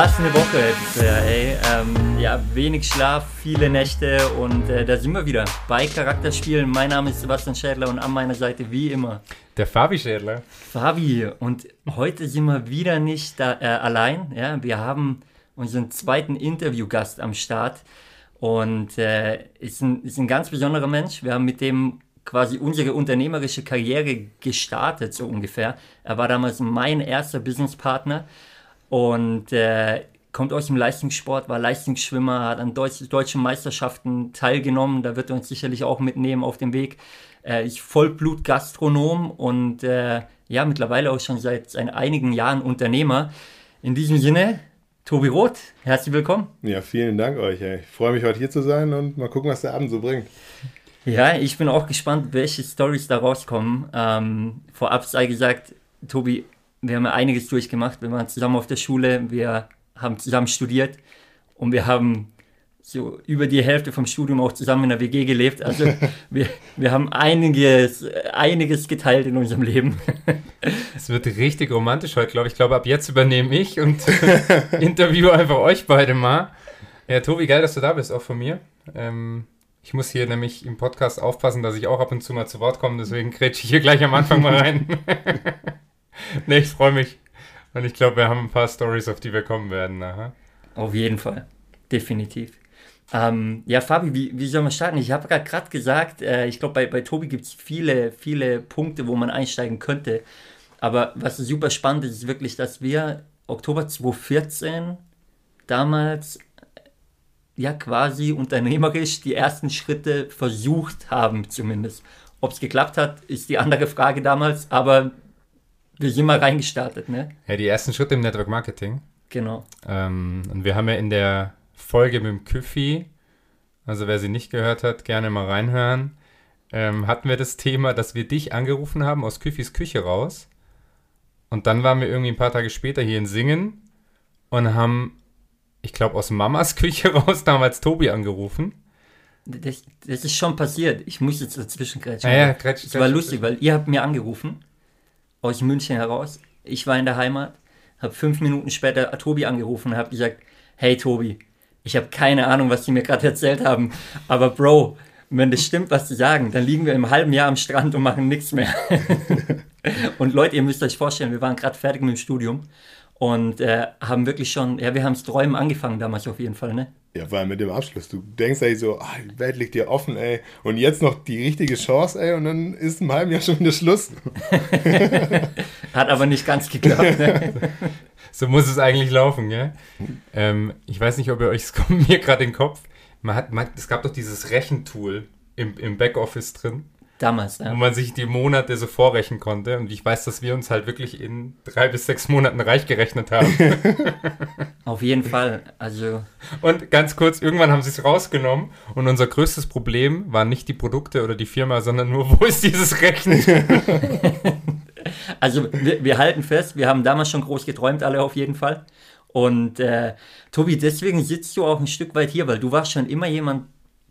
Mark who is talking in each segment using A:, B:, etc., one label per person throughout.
A: Was eine Woche bisher, ey. Ähm, ja, wenig Schlaf, viele Nächte und äh, da sind wir wieder bei Charakterspielen. Mein Name ist Sebastian Schädler und an meiner Seite wie immer
B: der Fabi Schädler.
A: Fabi und heute sind wir wieder nicht da, äh, allein. Ja, wir haben unseren zweiten Interviewgast am Start und äh, ist, ein, ist ein ganz besonderer Mensch. Wir haben mit dem quasi unsere unternehmerische Karriere gestartet, so ungefähr. Er war damals mein erster Businesspartner und äh, kommt aus dem Leistungssport, war Leistungsschwimmer, hat an Deutsch, deutschen Meisterschaften teilgenommen. Da wird er uns sicherlich auch mitnehmen auf dem Weg. Äh, ich Vollblut-Gastronom und äh, ja, mittlerweile auch schon seit, seit einigen Jahren Unternehmer. In diesem Sinne, Tobi Roth, herzlich willkommen.
C: Ja, vielen Dank euch. Ey. Ich freue mich heute hier zu sein und mal gucken, was der Abend so bringt.
A: Ja, ich bin auch gespannt, welche Stories da rauskommen. Ähm, vorab sei gesagt, Tobi, wir haben ja einiges durchgemacht. Wir waren zusammen auf der Schule, wir haben zusammen studiert und wir haben so über die Hälfte vom Studium auch zusammen in der WG gelebt. Also wir, wir haben einiges, einiges geteilt in unserem Leben.
B: Es wird richtig romantisch heute, glaube ich. Ich glaube, ab jetzt übernehme ich und interviewe einfach euch beide mal. Ja, Tobi, geil, dass du da bist, auch von mir. Ähm, ich muss hier nämlich im Podcast aufpassen, dass ich auch ab und zu mal zu Wort komme, deswegen grätsche ich hier gleich am Anfang mal rein. nee, ich freue mich. Und ich glaube, wir haben ein paar Stories, auf die wir kommen werden nachher.
A: Auf jeden Fall. Definitiv. Ähm, ja, Fabi, wie, wie soll man starten? Ich habe gerade gesagt, äh, ich glaube, bei, bei Tobi gibt es viele, viele Punkte, wo man einsteigen könnte. Aber was super spannend ist, ist wirklich, dass wir Oktober 2014 damals ja quasi unternehmerisch die ersten Schritte versucht haben, zumindest. Ob es geklappt hat, ist die andere Frage damals, aber wir sind mal reingestartet, ne?
B: Ja, die ersten Schritte im Network Marketing.
A: Genau.
B: Ähm, und wir haben ja in der Folge mit dem Küffi, also wer sie nicht gehört hat, gerne mal reinhören, ähm, hatten wir das Thema, dass wir dich angerufen haben aus Küffis Küche raus. Und dann waren wir irgendwie ein paar Tage später hier in Singen und haben ich glaube, aus Mamas Küche raus damals Tobi angerufen.
A: Das, das ist schon passiert. Ich muss jetzt dazwischen
B: grätschen. Ah, ja, grätsch,
A: das war lustig, weil ihr habt mir angerufen, aus München heraus. Ich war in der Heimat, habe fünf Minuten später Tobi angerufen und habe gesagt, hey Tobi, ich habe keine Ahnung, was die mir gerade erzählt haben, aber Bro, wenn das stimmt, was sie sagen, dann liegen wir im halben Jahr am Strand und machen nichts mehr. und Leute, ihr müsst euch vorstellen, wir waren gerade fertig mit dem Studium und äh, haben wirklich schon, ja, wir haben es träumen angefangen damals auf jeden Fall, ne?
C: Ja, vor allem mit dem Abschluss. Du denkst eigentlich so, ah, die Welt liegt dir offen, ey. Und jetzt noch die richtige Chance, ey. Und dann ist im halben Jahr schon wieder Schluss.
A: Hat aber nicht ganz geklappt, ne?
B: so muss es eigentlich laufen, gell? Ähm, ich weiß nicht, ob ihr euch, es kommt mir gerade in den Kopf. Man hat, man, es gab doch dieses Rechentool im, im Backoffice drin.
A: Damals, ja.
B: Wo man sich die Monate so vorrechnen konnte. Und ich weiß, dass wir uns halt wirklich in drei bis sechs Monaten reich gerechnet haben.
A: Auf jeden Fall. Also.
B: Und ganz kurz, irgendwann haben sie es rausgenommen und unser größtes Problem waren nicht die Produkte oder die Firma, sondern nur, wo ist dieses Rechnen?
A: also wir, wir halten fest, wir haben damals schon groß geträumt, alle auf jeden Fall. Und äh, Tobi, deswegen sitzt du auch ein Stück weit hier, weil du warst schon immer jemand,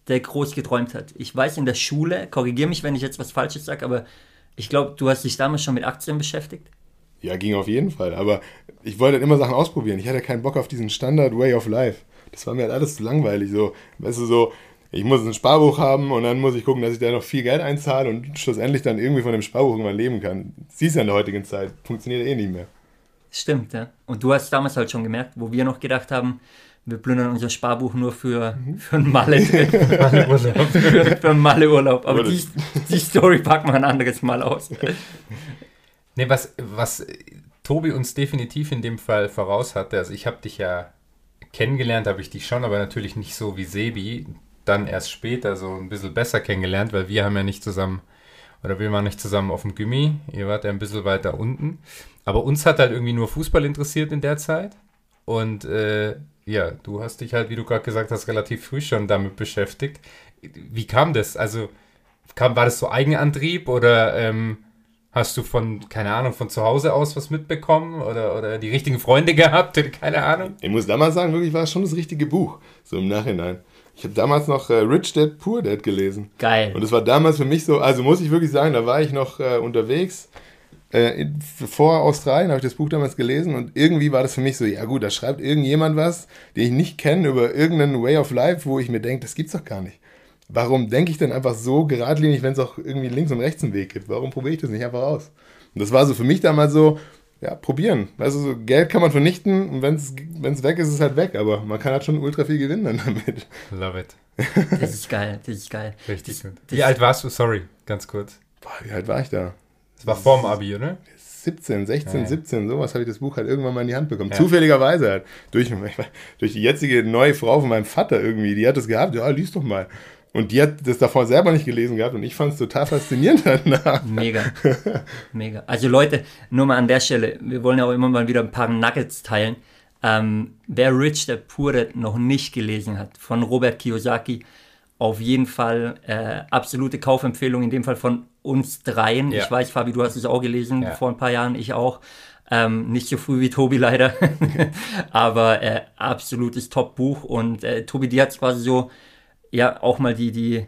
A: der groß geträumt hat. Ich weiß in der Schule, korrigiere mich, wenn ich jetzt was Falsches sage, aber ich glaube, du hast dich damals schon mit Aktien beschäftigt.
C: Ja, ging auf jeden Fall. Aber ich wollte halt immer Sachen ausprobieren. Ich hatte keinen Bock auf diesen Standard Way of Life. Das war mir halt alles zu langweilig. So, weißt du, so, ich muss ein Sparbuch haben und dann muss ich gucken, dass ich da noch viel Geld einzahle und schlussendlich dann irgendwie von dem Sparbuch irgendwann leben kann. Siehst du ja in der heutigen Zeit. Funktioniert eh nicht mehr.
A: Stimmt, ja. Und du hast damals halt schon gemerkt, wo wir noch gedacht haben, wir plündern unser Sparbuch nur für, mhm. für einen Malle. Malle-Urlaub. für, für einen Malle-Urlaub. Aber die, die Story packen wir ein anderes Mal aus.
B: Nee, was, was Tobi uns definitiv in dem Fall voraus hatte, also ich habe dich ja kennengelernt, habe ich dich schon, aber natürlich nicht so wie Sebi, dann erst später so ein bisschen besser kennengelernt, weil wir haben ja nicht zusammen, oder wir waren nicht zusammen auf dem Gimmi, ihr wart ja ein bisschen weiter unten. Aber uns hat halt irgendwie nur Fußball interessiert in der Zeit. Und äh, ja, du hast dich halt, wie du gerade gesagt hast, relativ früh schon damit beschäftigt. Wie kam das? Also, kam, war das so Eigenantrieb oder ähm, hast du von, keine Ahnung, von zu Hause aus was mitbekommen oder, oder die richtigen Freunde gehabt? Keine Ahnung.
C: Ich muss damals sagen, wirklich war es schon das richtige Buch, so im Nachhinein. Ich habe damals noch äh, Rich Dad Poor Dad gelesen.
A: Geil.
C: Und es war damals für mich so, also muss ich wirklich sagen, da war ich noch äh, unterwegs Äh, vor Australien habe ich das Buch damals gelesen und irgendwie war das für mich so, ja gut, da schreibt irgendjemand was, den ich nicht kenne, über irgendeinen Way of Life, wo ich mir denke, das gibt's doch gar nicht. Warum denke ich denn einfach so geradlinig, wenn es auch irgendwie links und rechts einen Weg gibt? Warum probiere ich das nicht einfach aus? Und das war so für mich damals so, ja, probieren. Weißt du, so Geld kann man vernichten und wenn es weg ist, ist es halt weg. Aber man kann halt schon ultra viel gewinnen dann damit.
B: Love it.
A: Das ist geil, das ist geil.
B: Richtig gut. Wie alt warst du? Sorry, ganz kurz.
C: Boah, wie alt war ich da?
B: Das war vorm Abi, oder?
C: 17, 16, ja. 17, sowas habe ich das Buch halt irgendwann mal in die Hand bekommen. Ja. Zufälligerweise halt. Durch, durch die jetzige neue Frau von meinem Vater irgendwie, die hat das gehabt. Ja, lies doch mal. Und die hat das davor selber nicht gelesen gehabt und ich fand es total faszinierend danach.
A: Mega. Mega. Also Leute, nur mal an der Stelle, wir wollen ja auch immer mal wieder ein paar Nuggets teilen. Ähm, wer Rich der Pure noch nicht gelesen hat, von Robert Kiyosaki, auf jeden Fall äh, absolute Kaufempfehlung, in dem Fall von uns dreien. Ja. Ich weiß, Fabi, du hast es auch gelesen ja. vor ein paar Jahren, ich auch. Ähm, nicht so früh wie Tobi leider, aber äh, absolutes Top-Buch und äh, Tobi, die hat es quasi so ja auch mal die, die,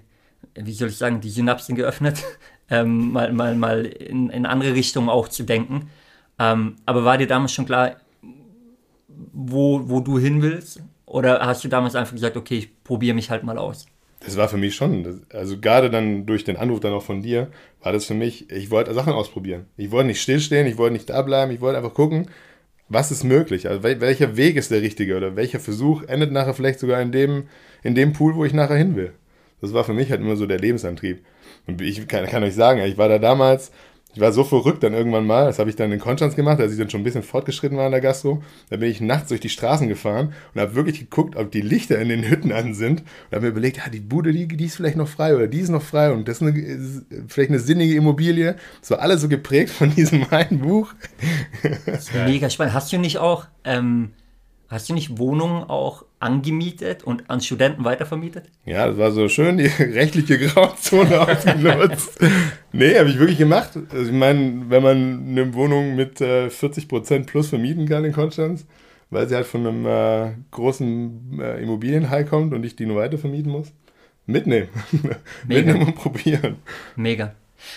A: wie soll ich sagen, die Synapsen geöffnet, ähm, mal, mal, mal in, in andere Richtungen auch zu denken. Ähm, aber war dir damals schon klar, wo, wo du hin willst? Oder hast du damals einfach gesagt, okay, ich probiere mich halt mal aus?
C: Das war für mich schon, also gerade dann durch den Anruf dann auch von dir, war das für mich, ich wollte Sachen ausprobieren. Ich wollte nicht stillstehen, ich wollte nicht da bleiben, ich wollte einfach gucken, was ist möglich? Also welcher Weg ist der richtige oder welcher Versuch endet nachher vielleicht sogar in dem, in dem Pool, wo ich nachher hin will. Das war für mich halt immer so der Lebensantrieb. Und ich kann, kann euch sagen, ich war da damals, ich war so verrückt dann irgendwann mal, das habe ich dann in Konstanz gemacht, als ich dann schon ein bisschen fortgeschritten war in der Gastro. Da bin ich nachts durch die Straßen gefahren und habe wirklich geguckt, ob die Lichter in den Hütten an sind. Und habe mir überlegt, ja, die Bude, die, die ist vielleicht noch frei oder die ist noch frei und das ist, eine, ist vielleicht eine sinnige Immobilie. Das war alles so geprägt von diesem einen Buch.
A: Mega spannend. Hast du nicht auch, ähm, hast du nicht Wohnungen auch angemietet und an Studenten weitervermietet?
C: Ja, das war so schön, die rechtliche Grauzone ausgenutzt. nee, habe ich wirklich gemacht. Also ich meine, wenn man eine Wohnung mit äh, 40% plus vermieten kann in Konstanz, weil sie halt von einem äh, großen äh, Immobilienhai kommt und ich die nur weiter vermieten muss, mitnehmen. mitnehmen und probieren.
A: Mega.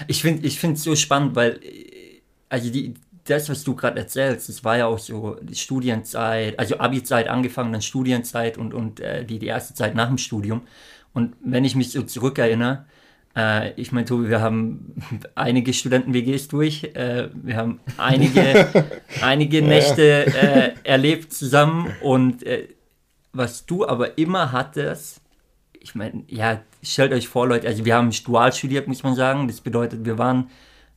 A: Ich finde es ich so spannend, weil äh, also die, das, was du gerade erzählst, das war ja auch so die Studienzeit, also Abi-Zeit angefangen, dann Studienzeit und, und äh, die, die erste Zeit nach dem Studium. Und wenn ich mich so zurückerinnere, äh, ich meine, Tobi, wir haben einige Studenten-WGs durch, äh, wir haben einige, einige Nächte äh, erlebt zusammen und äh, was du aber immer hattest, ich meine, ja, stellt euch vor, Leute, also wir haben dual studiert, muss man sagen, das bedeutet, wir waren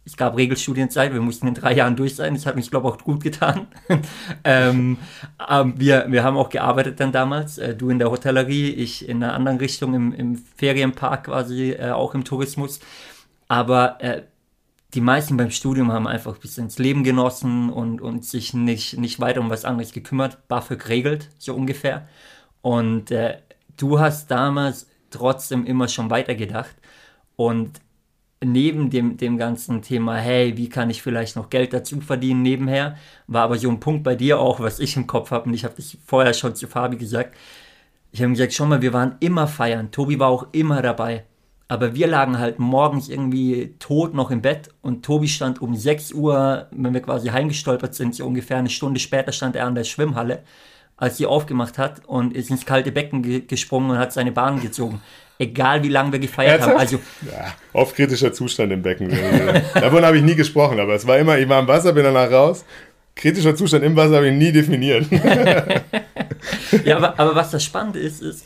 A: es gab Regelstudienzeit, wir mussten in drei Jahren durch sein. Das hat mich, glaube ich, auch gut getan. ähm, ähm, wir, wir haben auch gearbeitet dann damals. Äh, du in der Hotellerie, ich in einer anderen Richtung im, im Ferienpark quasi, äh, auch im Tourismus. Aber äh, die meisten beim Studium haben einfach bis ins Leben genossen und, und sich nicht, nicht weiter um was anderes gekümmert. BAföG geregelt, so ungefähr. Und äh, du hast damals trotzdem immer schon weitergedacht. Und neben dem, dem ganzen Thema, hey, wie kann ich vielleicht noch Geld dazu verdienen nebenher, war aber so ein Punkt bei dir auch, was ich im Kopf habe und ich habe das vorher schon zu Fabi gesagt. Ich habe gesagt, schon mal, wir waren immer feiern. Tobi war auch immer dabei. Aber wir lagen halt morgens irgendwie tot noch im Bett und Tobi stand um 6 Uhr, wenn wir quasi heimgestolpert sind, so ungefähr eine Stunde später stand er an der Schwimmhalle, als sie aufgemacht hat und ist ins kalte Becken ge gesprungen und hat seine Bahn gezogen egal wie lange wir gefeiert Ernsthaft? haben. Also,
C: ja, oft kritischer Zustand im Becken. Davon habe ich nie gesprochen, aber es war immer, ich war im Wasser, bin danach raus. Kritischer Zustand im Wasser habe ich nie definiert.
A: ja, aber, aber was das Spannende ist, ist,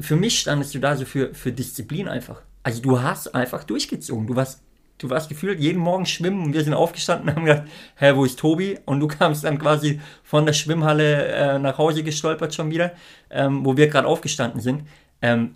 A: für mich standest du da so für, für Disziplin einfach. Also du hast einfach durchgezogen. Du warst, du warst gefühlt jeden Morgen schwimmen und wir sind aufgestanden und haben gedacht, hä, wo ist Tobi? Und du kamst dann quasi von der Schwimmhalle äh, nach Hause gestolpert schon wieder, ähm, wo wir gerade aufgestanden sind. Ähm,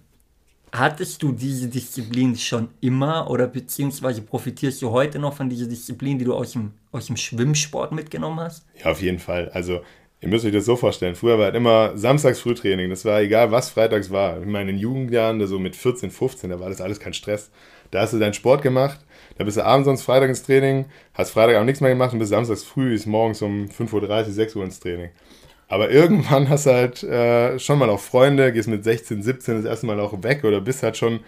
A: hattest du diese Disziplin schon immer oder beziehungsweise profitierst du heute noch von dieser Disziplin, die du aus dem, aus dem Schwimmsport mitgenommen hast?
C: Ja, auf jeden Fall. Also ihr müsst euch das so vorstellen. Früher war halt immer samstags Frühtraining. Das war egal, was freitags war. In Jugendjahren, so mit 14, 15, da war das alles kein Stress. Da hast du deinen Sport gemacht, da bist du abends sonst Freitag ins Training, hast Freitag auch nichts mehr gemacht und bis samstags früh ist morgens um 5.30 Uhr, 6 Uhr ins Training. Aber irgendwann hast du halt äh, schon mal auch Freunde, gehst mit 16, 17 das erste Mal auch weg oder bist halt schon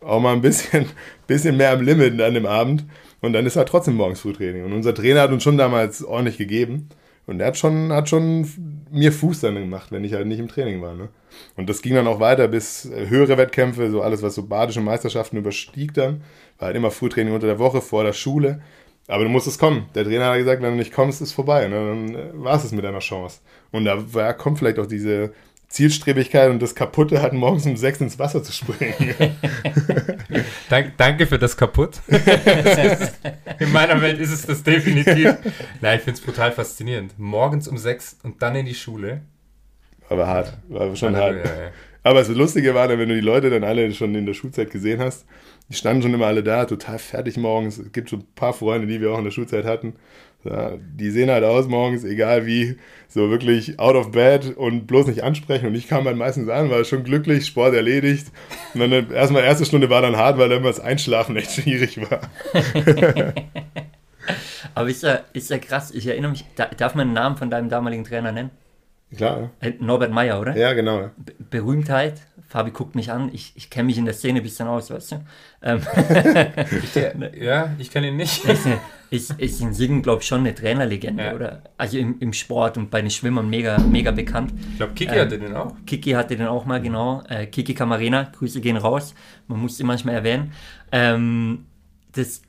C: auch mal ein bisschen, bisschen mehr am Limit an dem Abend. Und dann ist halt trotzdem morgens Frühtraining. Und unser Trainer hat uns schon damals ordentlich gegeben. Und er hat schon, hat schon mir Fuß dann gemacht, wenn ich halt nicht im Training war. Ne? Und das ging dann auch weiter bis äh, höhere Wettkämpfe, so alles, was so badische Meisterschaften überstieg dann. War halt immer Frühtraining unter der Woche vor der Schule. Aber du musst es kommen. Der Trainer hat gesagt, wenn du nicht kommst, ist vorbei. Ne? Dann äh, war es mit deiner Chance. Und da war, kommt vielleicht auch diese Zielstrebigkeit und das Kaputte hat, morgens um sechs ins Wasser zu springen.
B: Dank, danke für das Kaputt. In meiner Welt ist es das definitiv. Nein, ich finde es brutal faszinierend. Morgens um sechs und dann in die Schule.
C: Aber hart, war schon hart. Ja, ja. Aber das Lustige war dann, wenn du die Leute dann alle schon in der Schulzeit gesehen hast, die standen schon immer alle da, total fertig morgens. Es gibt schon ein paar Freunde, die wir auch in der Schulzeit hatten. Ja, die sehen halt aus morgens, egal wie, so wirklich out of bed und bloß nicht ansprechen. Und ich kam halt meistens an, war schon glücklich, Sport erledigt. Und dann erstmal erste Stunde war dann hart, weil dann das Einschlafen echt schwierig war.
A: Aber ist ja, ist ja krass, ich erinnere mich, darf man den Namen von deinem damaligen Trainer nennen?
C: Klar.
A: Äh, Norbert Meyer, oder?
C: Ja, genau.
A: Berühmtheit. Fabi guckt mich an. Ich, ich kenne mich in der Szene ein bisschen aus, weißt du? Ähm.
B: ja, ich kenne ihn nicht.
A: Ist, ist, ist in Siegen, glaube ich, schon eine Trainerlegende, ja. oder? Also im, im Sport und bei den Schwimmern mega, mega bekannt.
B: Ich glaube, Kiki ähm, hatte den auch.
A: Kiki hatte den auch mal, genau. Äh, Kiki Camarena, Grüße gehen raus. Man muss sie manchmal erwähnen. Ähm, das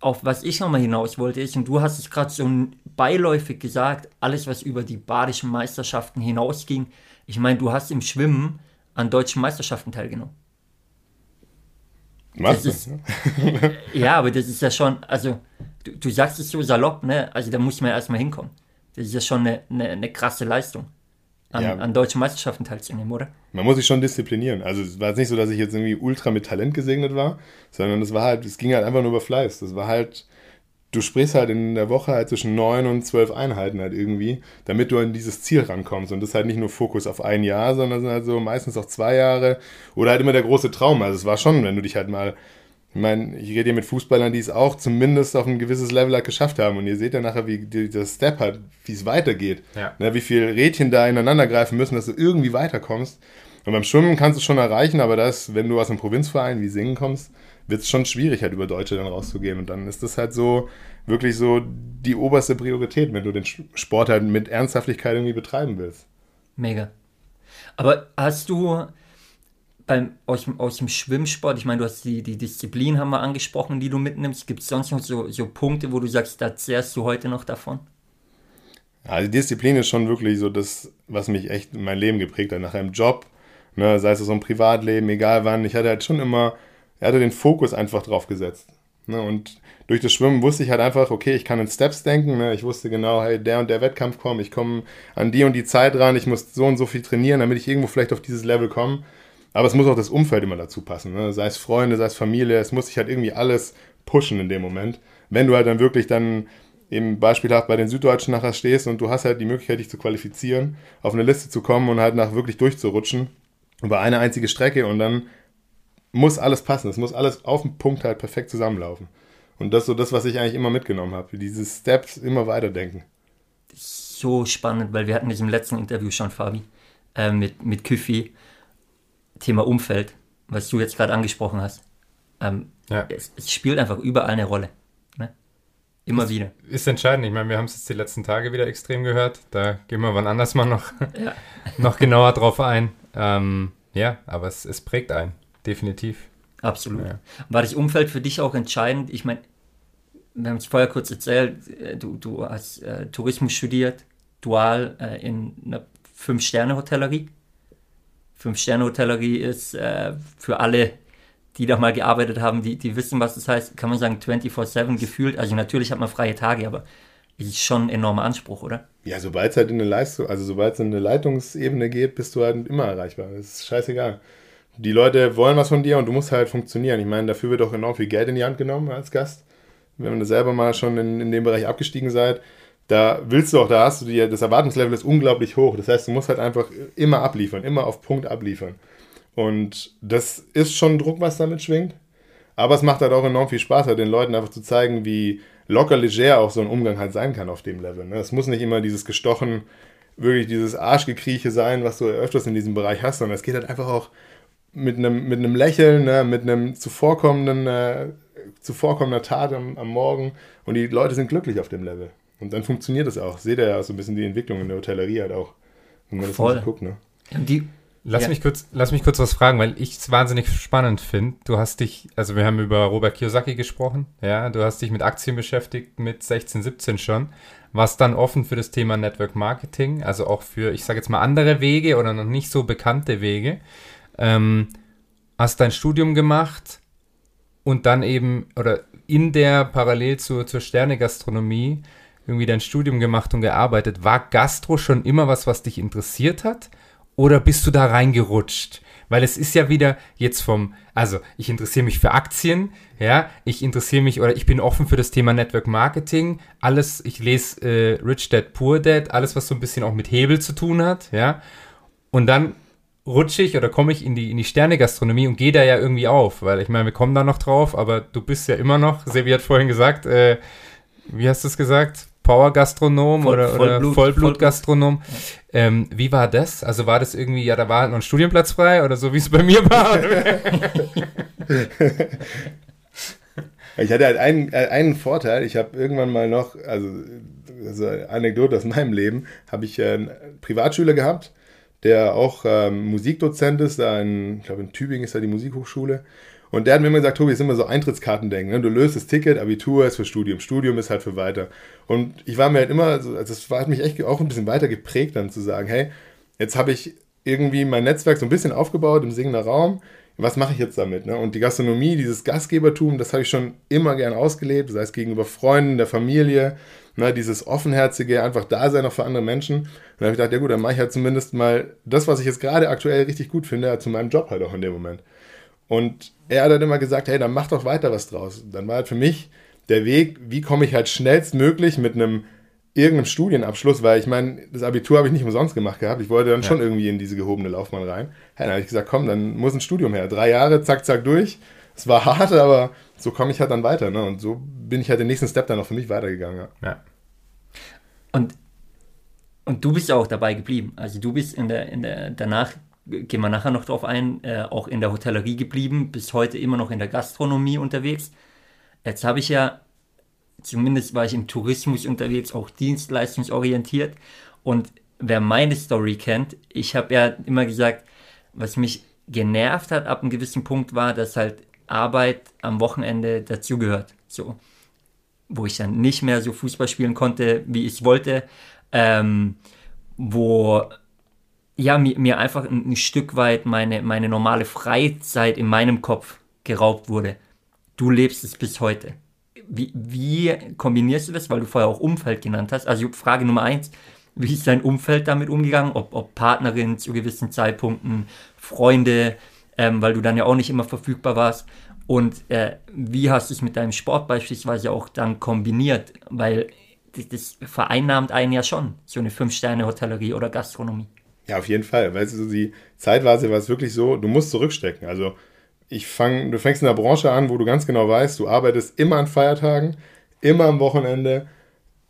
A: auf was ich nochmal hinaus wollte, ist, und du hast es gerade so beiläufig gesagt, alles, was über die badischen Meisterschaften hinausging. Ich meine, du hast im Schwimmen an deutschen Meisterschaften teilgenommen.
C: Was? Ist,
A: ja, aber das ist ja schon, also du, du, sagst es so salopp, ne? Also da muss man ja erstmal hinkommen. Das ist ja schon eine, eine, eine krasse Leistung an, ja. an deutschen Meisterschaften teilzunehmen, oder?
C: Man muss sich schon disziplinieren. Also es war jetzt nicht so, dass ich jetzt irgendwie ultra mit Talent gesegnet war, sondern es war halt, es ging halt einfach nur über Fleiß. Das war halt, du sprichst halt in der Woche halt zwischen neun und zwölf Einheiten halt irgendwie, damit du an dieses Ziel rankommst. Und das ist halt nicht nur Fokus auf ein Jahr, sondern sind halt so meistens auch zwei Jahre oder halt immer der große Traum. Also es war schon, wenn du dich halt mal ich meine, ich rede hier mit Fußballern, die es auch zumindest auf ein gewisses Level halt geschafft haben. Und ihr seht ja nachher, wie dieser Step hat, wie es weitergeht. Ja. Ne, wie viele Rädchen da ineinander greifen müssen, dass du irgendwie weiterkommst. Und beim Schwimmen kannst du es schon erreichen, aber das, wenn du aus einem Provinzverein wie Singen kommst, wird es schon schwierig, halt über Deutsche dann rauszugehen. Und dann ist das halt so, wirklich so die oberste Priorität, wenn du den Sport halt mit Ernsthaftigkeit irgendwie betreiben willst.
A: Mega. Aber hast du, beim, aus, aus dem Schwimmsport, ich meine, du hast die, die Disziplin haben wir angesprochen, die du mitnimmst. Gibt es sonst noch so, so Punkte, wo du sagst, da zehrst du heute noch davon?
C: Ja, die Disziplin ist schon wirklich so das, was mich echt in mein Leben geprägt hat. Nach einem Job, ne, sei es so ein Privatleben, egal wann, ich hatte halt schon immer, er hatte den Fokus einfach drauf gesetzt. Ne, und durch das Schwimmen wusste ich halt einfach, okay, ich kann in Steps denken. Ne, ich wusste genau, hey, der und der Wettkampf kommt, ich komme an die und die Zeit ran, ich muss so und so viel trainieren, damit ich irgendwo vielleicht auf dieses Level komme. Aber es muss auch das Umfeld immer dazu passen. Ne? Sei es Freunde, sei es Familie, es muss sich halt irgendwie alles pushen in dem Moment. Wenn du halt dann wirklich dann eben beispielhaft bei den Süddeutschen nachher stehst und du hast halt die Möglichkeit, dich zu qualifizieren, auf eine Liste zu kommen und halt nach wirklich durchzurutschen über eine einzige Strecke und dann muss alles passen. Es muss alles auf den Punkt halt perfekt zusammenlaufen. Und das ist so das, was ich eigentlich immer mitgenommen habe. Diese Steps immer weiterdenken.
A: So spannend, weil wir hatten das im letzten Interview schon, Fabi, äh, mit, mit Küffi. Thema Umfeld, was du jetzt gerade angesprochen hast. Ähm, ja. es, es, spielt einfach überall eine Rolle. Ne? Immer
B: ist,
A: wieder.
B: Ist entscheidend. Ich meine, wir haben es jetzt die letzten Tage wieder extrem gehört. Da gehen wir wann anders mal noch, ja. noch genauer drauf ein. Ähm, ja, aber es, es prägt ein. Definitiv.
A: Absolut. Ja. War das Umfeld für dich auch entscheidend? Ich meine, wir haben es vorher kurz erzählt, äh, du, du hast äh, Tourismus studiert, dual äh, in einer Fünf-Sterne-Hotellerie. Fünf-Sterne-Hotellerie ist äh, für alle, die da mal gearbeitet haben, die, die wissen, was das heißt, kann man sagen, 24-7 gefühlt. Also natürlich hat man freie Tage, aber ist schon ein enormer Anspruch, oder?
C: Ja, sobald es halt in eine Leistung, also sobald es in eine Leitungsebene geht, bist du halt immer erreichbar. Das ist scheißegal. Die Leute wollen was von dir und du musst halt funktionieren. Ich meine, dafür wird auch enorm viel Geld in die Hand genommen als Gast. Wenn man selber mal schon in, in dem Bereich abgestiegen seid, da willst du auch, da hast du dir, das Erwartungslevel ist unglaublich hoch. Das heißt, du musst halt einfach immer abliefern, immer auf Punkt abliefern. Und das ist schon Druck, was damit schwingt. Aber es macht halt auch enorm viel Spaß, halt den Leuten einfach zu zeigen, wie locker leger auch so ein Umgang halt sein kann auf dem Level. Ne? Es muss nicht immer dieses gestochen, wirklich dieses Arschgekrieche sein, was du öfters in diesem Bereich hast, sondern es geht halt einfach auch mit einem, mit einem Lächeln, ne? mit einem zuvorkommenden äh, zuvorkommender Tat am, am Morgen und die Leute sind glücklich auf dem Level. Und dann funktioniert das auch. Seht ihr ja so ein bisschen die Entwicklung in der Hotellerie halt auch. Wenn man das
A: Voll.
C: so guckt, ne?
A: Die,
B: Lass,
A: Ja.
B: mich kurz, lass mich kurz was fragen, weil ich es wahnsinnig spannend finde. Du hast dich, also wir haben über Robert Kiyosaki gesprochen, ja, du hast dich mit Aktien beschäftigt mit 16, 17 schon. Warst dann offen für das Thema Network Marketing, also auch für, ich sage jetzt mal, andere Wege oder noch nicht so bekannte Wege. Ähm, hast dein Studium gemacht und dann eben, oder in der parallel zur, zur Sternegastronomie irgendwie dein Studium gemacht und gearbeitet. War Gastro schon immer was, was dich interessiert hat? Oder bist du da reingerutscht? Weil es ist ja wieder jetzt vom, also ich interessiere mich für Aktien, ja, ich interessiere mich oder ich bin offen für das Thema Network Marketing, alles, ich lese äh, Rich Dad Poor Dad, alles, was so ein bisschen auch mit Hebel zu tun hat, ja. Und dann rutsche ich oder komme ich in die, in die Sternegastronomie und gehe da ja irgendwie auf, weil ich meine, wir kommen da noch drauf, aber du bist ja immer noch, Sebi hat vorhin gesagt, äh, wie hast du es gesagt? Power-Gastronom
A: Voll-
B: oder, oder
A: Vollblut-
B: Vollblut-Gastronom. Ähm, wie war das? Also war das irgendwie, ja, da war halt noch ein Studienplatz frei oder so, wie es bei mir war?
C: Ich hatte halt einen, äh, einen Vorteil. Ich habe irgendwann mal noch, also, also eine Anekdote aus meinem Leben, habe ich äh, einen Privatschüler gehabt, der auch ähm, Musikdozent ist, da in, ich glaube in Tübingen ist da die Musikhochschule. Und der hat mir immer gesagt, Tobi, ist immer so Eintrittskartendenken. Ne? Du löst das Ticket, Abitur ist für Studium, Studium ist halt für weiter. Und ich war mir halt immer, so, also war, hat mich echt auch ein bisschen weiter geprägt, dann zu sagen, hey, jetzt habe ich irgendwie mein Netzwerk so ein bisschen aufgebaut im singenden Raum. Was mache ich jetzt damit? Ne? Und die Gastronomie, dieses Gastgebertum, das habe ich schon immer gern ausgelebt, sei es gegenüber Freunden, der Familie, ne? dieses offenherzige, einfach da sein auch für andere Menschen. Und dann habe ich gedacht, ja gut, dann mache ich halt zumindest mal das, was ich jetzt gerade aktuell richtig gut finde, halt zu meinem Job halt auch in dem Moment. Und er hat dann immer gesagt, hey, dann mach doch weiter was draus. Dann war halt für mich der Weg, wie komme ich halt schnellstmöglich mit einem irgendeinem Studienabschluss, weil ich meine, das Abitur habe ich nicht umsonst gemacht gehabt. Ich wollte dann schon irgendwie in diese gehobene Laufbahn rein. Ja, dann habe ich gesagt, komm, dann muss ein Studium her. Drei Jahre, zack, zack, durch. Es war hart, aber so komme ich halt dann weiter. Ne? Und so bin ich halt den nächsten Step dann auch für mich weitergegangen. Ja.
B: ja.
A: Und, und du bist ja auch dabei geblieben. Also du bist in der, in der, danach, gehen wir nachher noch drauf ein, äh, auch in der Hotellerie geblieben, bis heute immer noch in der Gastronomie unterwegs. Jetzt habe ich ja, zumindest war ich im Tourismus unterwegs, auch dienstleistungsorientiert. Und wer meine Story kennt, ich habe ja immer gesagt, was mich genervt hat ab einem gewissen Punkt war, dass halt Arbeit am Wochenende dazugehört. So wo ich dann nicht mehr so Fußball spielen konnte, wie ich wollte, ähm, wo ja, mir, mir einfach ein, ein Stück weit meine, meine normale Freizeit in meinem Kopf geraubt wurde. Du lebst es bis heute. Wie, wie kombinierst du das, weil du vorher auch Umfeld genannt hast? Also Frage Nummer eins, wie ist dein Umfeld damit umgegangen? Ob, ob Partnerin zu gewissen Zeitpunkten, Freunde, ähm, weil du dann ja auch nicht immer verfügbar warst. Und äh, wie hast du es mit deinem Sport beispielsweise auch dann kombiniert? Weil das, das vereinnahmt einen ja schon, so eine Fünf-Sterne-Hotellerie oder Gastronomie.
C: Ja, auf jeden Fall. Weißt du, die Zeitweise war es wirklich so, du musst zurückstecken. Also ich fang, du fängst in einer Branche an, wo du ganz genau weißt, du arbeitest immer an Feiertagen, immer am Wochenende,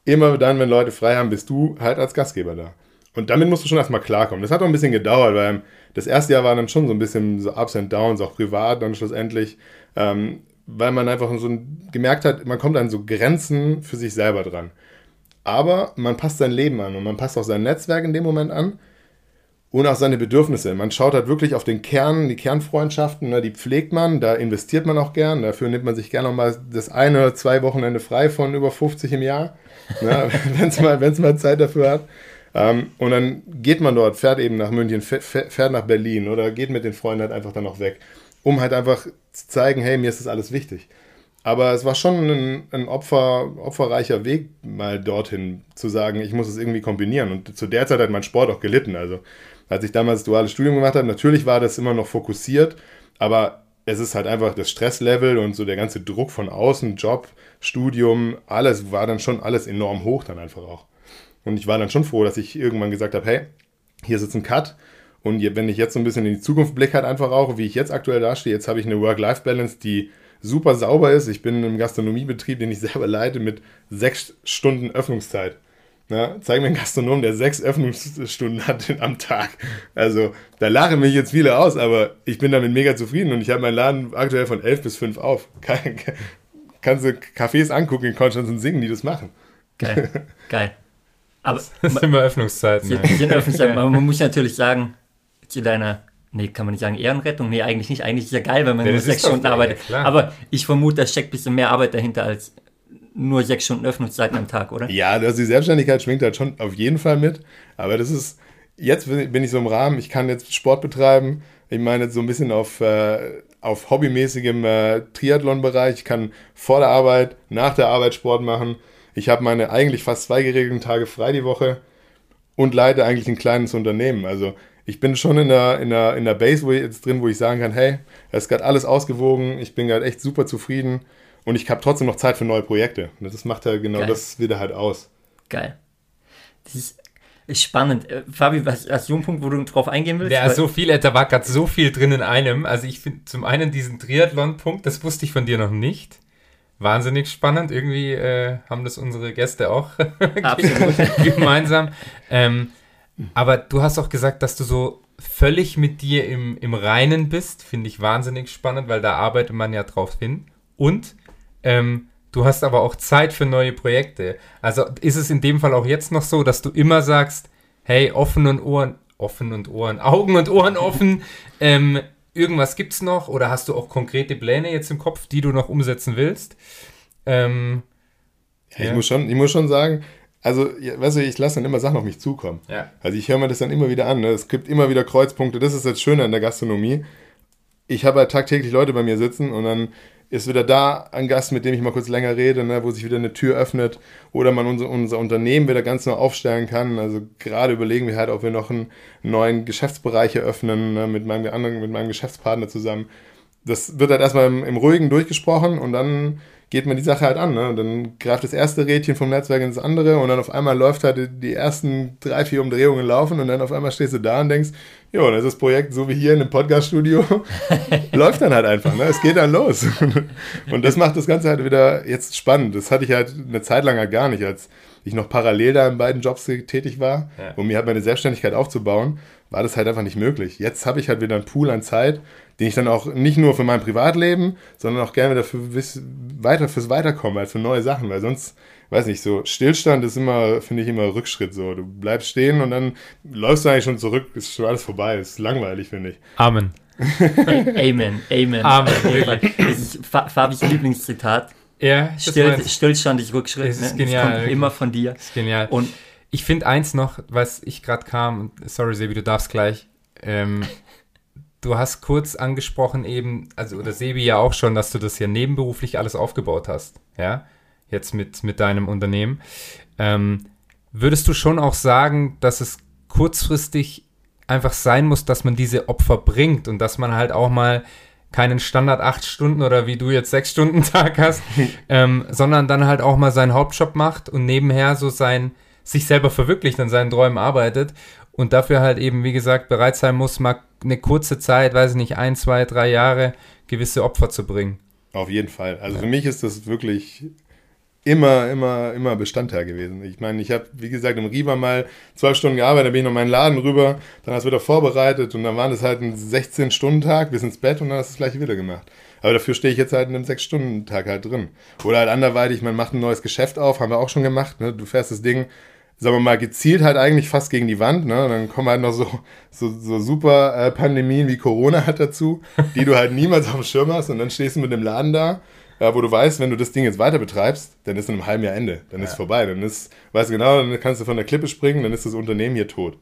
C: immer dann, wenn Leute frei haben, bist du halt als Gastgeber da. Und damit musst du schon erstmal klarkommen. Das hat auch ein bisschen gedauert, weil das erste Jahr war dann schon so ein bisschen so Ups and Downs, auch privat dann schlussendlich, ähm, weil man einfach so gemerkt hat, man kommt an so Grenzen für sich selber dran. Aber man passt sein Leben an und man passt auch sein Netzwerk in dem Moment an und auch seine Bedürfnisse. Man schaut halt wirklich auf den Kern, die Kernfreundschaften, ne, die pflegt man, da investiert man auch gern. Dafür nimmt man sich gerne nochmal das eine oder zwei Wochenende frei von über 50 im Jahr, ne, wenn es mal, mal Zeit dafür hat. Ähm, und dann geht man dort, fährt eben nach München, fährt nach Berlin oder geht mit den Freunden halt einfach dann noch weg, um halt einfach zu zeigen, hey, mir ist das alles wichtig. Aber es war schon ein, ein Opfer, opferreicher Weg, mal dorthin zu sagen, ich muss es irgendwie kombinieren. Und zu der Zeit hat mein Sport auch gelitten. Also, als ich damals das duales Studium gemacht habe, natürlich war das immer noch fokussiert, aber es ist halt einfach das Stresslevel und so der ganze Druck von außen, Job, Studium, alles war dann schon alles enorm hoch dann einfach auch. Und ich war dann schon froh, dass ich irgendwann gesagt habe, hey, hier ist jetzt ein Cut. Und wenn ich jetzt so ein bisschen in die Zukunft blicke, halt einfach auch, wie ich jetzt aktuell dastehe, jetzt habe ich eine Work-Life-Balance, die super sauber ist. Ich bin im Gastronomiebetrieb, den ich selber leite, mit sechs Stunden Öffnungszeit. Na, zeig mir einen Gastronom, der sechs Öffnungsstunden hat am Tag. Also, da lachen mich jetzt viele aus, aber ich bin damit mega zufrieden und ich habe meinen Laden aktuell von elf bis fünf auf. Kein, kannst du Cafés angucken in Konstanz und singen, die das machen.
A: Geil, geil. Aber
B: Das sind immer Öffnungszeiten. ja.
A: sind Öffnungszeiten, aber man muss natürlich sagen, zu deiner, nee, kann man nicht sagen Ehrenrettung? Nee, eigentlich nicht. Eigentlich ist ja geil, wenn man
B: Ja,
A: nur sechs Stunden arbeitet.
B: ja.
A: Aber ich vermute, da steckt ein bisschen mehr Arbeit dahinter als nur sechs Stunden Öffnungszeiten am Tag, oder?
C: Ja, also die Selbstständigkeit schwingt halt schon auf jeden Fall mit. Aber das ist, jetzt bin bin ich so im Rahmen, ich kann jetzt Sport betreiben. Ich meine, jetzt so ein bisschen auf, äh, auf hobbymäßigem äh, Triathlon-Bereich. Ich kann vor der Arbeit, nach der Arbeit Sport machen. Ich habe meine eigentlich fast zwei geregelten Tage frei die Woche und leite eigentlich ein kleines Unternehmen. Also ich bin schon in der, in der, in der Base wo ich jetzt drin, wo ich sagen kann, hey, es ist gerade alles ausgewogen, ich bin gerade echt super zufrieden und ich habe trotzdem noch Zeit für neue Projekte. Und Das macht halt genau
A: Geil.
C: das wieder halt aus.
A: Geil. Das ist, ist spannend. Äh, Fabi, was hast du einen Punkt, wo du drauf eingehen willst?
B: Ja,
A: Weil-
B: so viel, da war gerade so viel drin in einem. Also ich finde zum einen diesen Triathlon-Punkt, das wusste ich von dir noch nicht. Wahnsinnig spannend. Irgendwie äh, haben das unsere Gäste auch
A: Absolut.
B: gemeinsam. Ähm, aber du hast auch gesagt, dass du so völlig mit dir im, im Reinen bist. Finde ich wahnsinnig spannend, weil da arbeitet man ja drauf hin. Und ähm, du hast aber auch Zeit für neue Projekte. Also ist es in dem Fall auch jetzt noch so, dass du immer sagst, hey, offen und Ohren, offen und Ohren, Augen und Ohren offen, ähm, irgendwas gibt's noch oder hast du auch konkrete Pläne jetzt im Kopf, die du noch umsetzen willst? Ähm,
C: Ja,
B: Ja.
C: Ich, muss schon, ich muss schon sagen, also, weißt du, ich lasse dann immer Sachen auf mich zukommen.
B: ja.
C: Also ich höre mir das dann immer wieder an. Ne? Es gibt immer wieder Kreuzpunkte. Das ist das Schöne an der Gastronomie. Ich habe halt tagtäglich Leute bei mir sitzen und dann ist wieder da ein Gast, mit dem ich mal kurz länger rede, ne, wo sich wieder eine Tür öffnet oder man unser, unser Unternehmen wieder ganz neu aufstellen kann. Also gerade überlegen wir halt, ob wir noch einen neuen Geschäftsbereich eröffnen ne, mit, meinem anderen, mit meinem Geschäftspartner zusammen. Das wird halt erstmal im, im Ruhigen durchgesprochen und dann geht man die Sache halt an. Ne? Und dann greift das erste Rädchen vom Netzwerk ins andere und dann auf einmal läuft halt die, ersten drei, vier Umdrehungen laufen und dann auf einmal stehst du da und denkst, jo, das ist das Projekt so wie hier in dem Podcaststudio, läuft dann halt einfach. Ne? Es geht dann los. und das macht das Ganze halt wieder jetzt spannend. Das hatte ich halt eine Zeit lang halt gar nicht, als ich noch parallel da in beiden Jobs tätig war,
B: Ja.
C: um mir halt meine Selbstständigkeit aufzubauen, war das halt einfach nicht möglich. Jetzt habe ich halt wieder einen Pool an Zeit, den ich dann auch nicht nur für mein Privatleben, sondern auch gerne wieder für bis, weiter fürs Weiterkommen, halt für neue Sachen, weil sonst, weiß nicht, so Stillstand ist immer, finde ich, immer Rückschritt so. Du bleibst stehen und dann läufst du eigentlich schon zurück, ist schon alles vorbei, ist langweilig, finde ich.
B: Amen.
A: Amen, Amen.
B: Amen.
A: Das Fabis Lieblingszitat.
B: Ja, das
A: Still, Stillstand ist Rückschritt.
B: Es ist
A: ne?
B: genial,
A: Das kommt immer von dir.
B: ist genial.
A: Und
B: Ich finde eins noch, was ich gerade kam, und sorry Sebi, du darfst gleich. Ähm, du hast kurz angesprochen eben, also oder Sebi ja auch schon, dass du das ja nebenberuflich alles aufgebaut hast, ja, jetzt mit, mit deinem Unternehmen. Ähm, würdest du schon auch sagen, dass es kurzfristig einfach sein muss, dass man diese Opfer bringt und dass man halt auch mal keinen Standard acht Stunden oder wie du jetzt sechs Stunden Tag hast, ähm, sondern dann halt auch mal seinen Hauptjob macht und nebenher so sein, sich selber verwirklicht, an seinen Träumen arbeitet und dafür halt eben, wie gesagt, bereit sein muss, mal eine kurze Zeit, weiß ich nicht, ein, zwei, drei Jahre gewisse Opfer zu bringen.
C: Auf jeden Fall. Also für mich ist das wirklich immer, immer, immer Bestandteil gewesen. Ich meine, ich habe, wie gesagt, im Riva mal zwölf Stunden gearbeitet, dann bin ich noch in meinen Laden rüber, dann hast du wieder vorbereitet und dann waren das halt ein 16-Stunden-Tag bis ins Bett und dann hast du das gleiche wieder gemacht. Aber dafür stehe ich jetzt halt in einem 6-Stunden-Tag halt drin. Oder halt anderweitig, man macht ein neues Geschäft auf, haben wir auch schon gemacht. Ne? Du fährst das Ding, sagen wir mal, gezielt halt eigentlich fast gegen die Wand. Ne? Und dann kommen halt noch so, so, so super äh, Pandemien wie Corona halt dazu, die du halt niemals auf dem Schirm hast. Und dann stehst du mit dem Laden da, ja, wo du weißt, wenn du das Ding jetzt weiter betreibst, dann ist in einem halben Jahr Ende. Dann ist
B: Ja.
C: vorbei. Dann ist, weißt du genau, dann kannst du von der Klippe springen, dann ist das Unternehmen hier tot.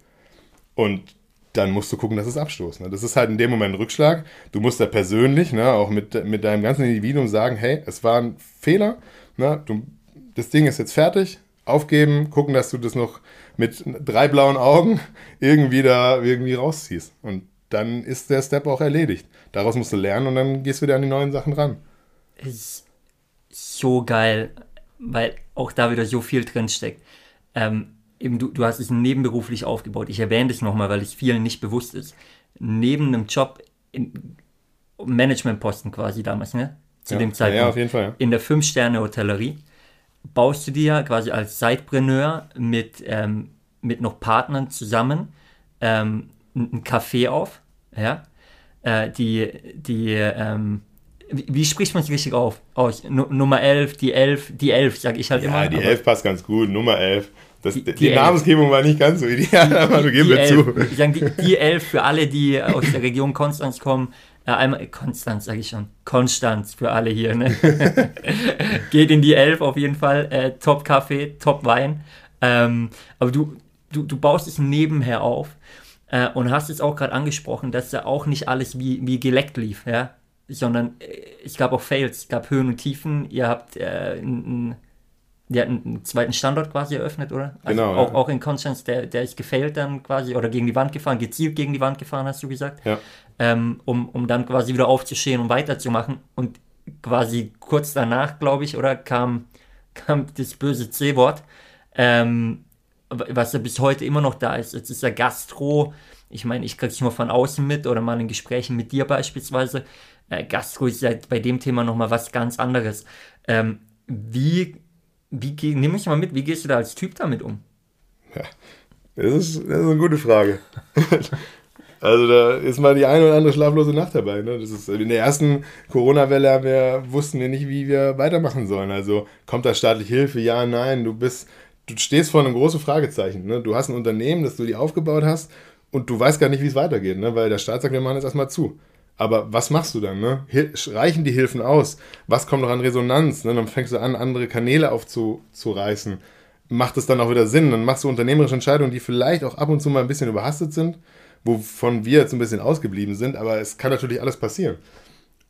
C: Und dann musst du gucken, dass es abstoßt. Ne? Das ist halt in dem Moment ein Rückschlag. Du musst da persönlich, ne, auch mit, mit deinem ganzen Individuum sagen, hey, es war ein Fehler, ne? du, das Ding ist jetzt fertig, aufgeben, gucken, dass du das noch mit drei blauen Augen irgendwie da irgendwie rausziehst. Und dann ist der Step auch erledigt. Daraus musst du lernen und dann gehst du wieder an die neuen Sachen ran.
A: ist so geil, weil auch da wieder so viel drin steckt. Ähm, eben du, du hast es nebenberuflich aufgebaut. Ich erwähne das nochmal, weil es vielen nicht bewusst ist. Neben einem Job, in Managementposten quasi damals, ne? Zu
C: ja.
A: dem Zeitpunkt.
C: Ja, auf jeden Fall. Ja.
A: in der Fünf-Sterne-Hotellerie baust du dir quasi als Sidepreneur mit, ähm, mit noch Partnern zusammen ähm, ein Café auf, ja, äh, die, die ähm, wie, wie spricht man es richtig auf? aus? Nu- Nummer 11, die 11, die 11, sage ich halt immer.
C: Ja, die
A: aber
C: 11 passt ganz gut, Nummer 11. Das, die,
A: die Elf.
C: Namensgebung war nicht ganz so ideal, aber du
A: Die
C: wir
A: elf,
C: zu.
A: ich sag, die, die elf für alle, die aus der Region Konstanz kommen. Äh, einmal Konstanz, sage ich schon. Konstanz für alle hier. Ne? Geht in die elf auf jeden Fall. Äh, top Kaffee, top Wein. Ähm, aber du, du, du baust es nebenher auf äh, und hast es auch gerade angesprochen, dass da auch nicht alles wie, wie geleckt lief, ja. Sondern äh, es gab auch Fails, es gab Höhen und Tiefen. Ihr habt äh, ein, die hatten einen zweiten Standort quasi eröffnet, oder? Also
C: Genau,
A: Auch,
C: ja.
A: auch in Konstanz, der, der ist gefailt dann quasi oder gegen die Wand gefahren, gezielt gegen die Wand gefahren, hast du gesagt.
C: Ja.
A: Ähm, um, um dann quasi wieder aufzustehen und weiterzumachen. Und quasi kurz danach, glaube ich, oder kam, kam das böse C-Wort, ähm, was ja bis heute immer noch da ist. Jetzt ist ja Gastro, ich meine, ich kriege es nur von außen mit oder mal in Gesprächen mit dir beispielsweise. Äh, Gastro ist ja bei dem Thema nochmal was ganz anderes. Ähm, wie, wie geh- nimm mich mal mit, wie gehst du da als Typ damit um?
C: Das ist, das ist eine gute Frage. Also da ist mal die eine oder andere schlaflose Nacht dabei. Ne? Das ist, in der ersten Corona-Welle wir, wussten wir nicht, wie wir weitermachen sollen. Also kommt da staatliche Hilfe? Ja, nein. Du bist, du stehst vor einem großen Fragezeichen. Ne? Du hast ein Unternehmen, das du dir aufgebaut hast und du weißt gar nicht, wie es weitergeht, ne? weil der Staat sagt, wir machen jetzt erstmal zu. Aber was machst du dann? Ne? Reichen die Hilfen aus? Was kommt noch an Resonanz? Ne? Dann fängst du an, andere Kanäle aufzureißen. Macht es dann auch wieder Sinn? Dann machst du unternehmerische Entscheidungen, die vielleicht auch ab und zu mal ein bisschen überhastet sind, wovon wir jetzt ein bisschen ausgeblieben sind, aber es kann natürlich alles passieren.